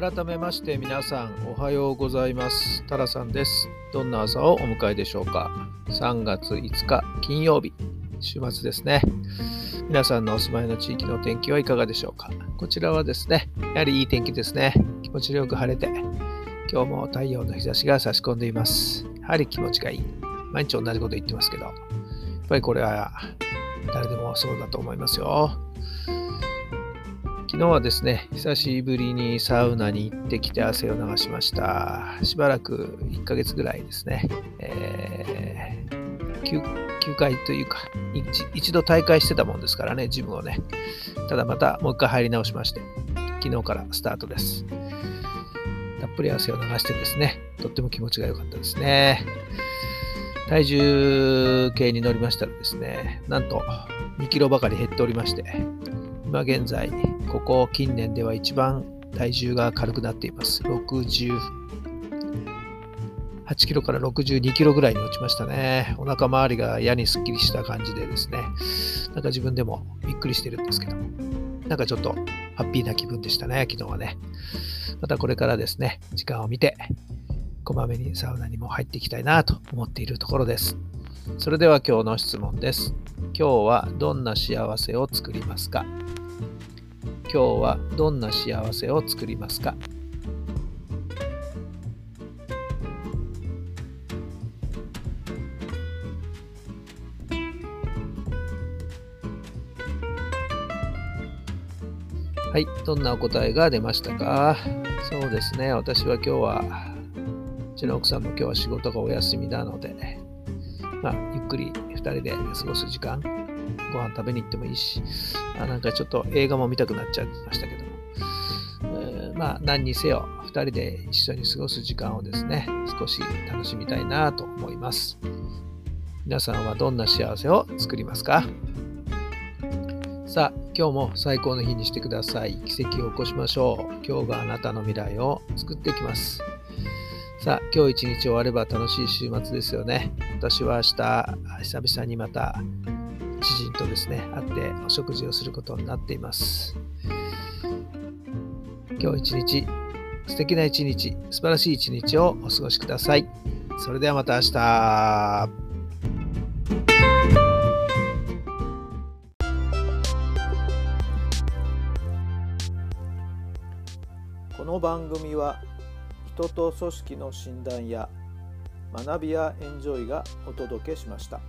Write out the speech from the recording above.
改めまして皆さんおはようございます。タラさんです。どんな朝をお迎えでしょうか。3月5日金曜日週末ですね。皆さんのお住まいの地域の天気はいかがでしょうか。こちらはですねやはりいい天気ですね。気持ちよく晴れて今日も太陽の日差しが差し込んでいます。やはり気持ちがいい。毎日同じこと言ってますけどやっぱりこれは誰でもそうだと思いますよ。昨日はですね、久しぶりにサウナに行ってきて汗を流しました。しばらく1ヶ月ぐらいですね、えー、休休会というか一、一度大会してたもんですからね、ジムをね。ただまたもう一回入り直しまして、昨日からスタートです。たっぷり汗を流してですね、とっても気持ちが良かったですね。体重計に乗りましたらですね、なんと2キロばかり減っておりまして、今現在、ここ近年では一番体重が軽くなっています。68キロから62キロぐらいに落ちましたね。お腹周りが矢にすっきりした感じでですね、なんか自分でもびっくりしてるんですけど、なんかちょっとハッピーな気分でしたね、昨日はね。またこれからですね、時間を見て、こまめにサウナにも入っていきたいなと思っているところです。それでは今日の質問です。今日はどんな幸せを作りますか？今日はどんな幸せを作りますか？はい、どんなお答えが出ましたか？そうですね、私は今日は、うちの奥さんも今日は仕事がお休みなので、まあ、ゆっくり2人で過ごす時間ご飯食べに行ってもいいし、あなんかちょっと映画も見たくなっちゃいましたけども、え、まあ何にせよ2人で一緒に過ごす時間をですね、少し楽しみたいなと思います。皆さんはどんな幸せを作りますか？さあ、今日も最高の日にしてください。奇跡を起こしましょう。今日があなたの未来を作っていきます。さあ、今日一日終われば楽しい週末ですよね。私は明日、久々にまた人とですね、会ってお食事をすることになっています。今日一日、素敵な一日、素晴らしい一日をお過ごしください。それではまた明日。この番組は人と組織の診断や学びやエンジョイがお届けしました。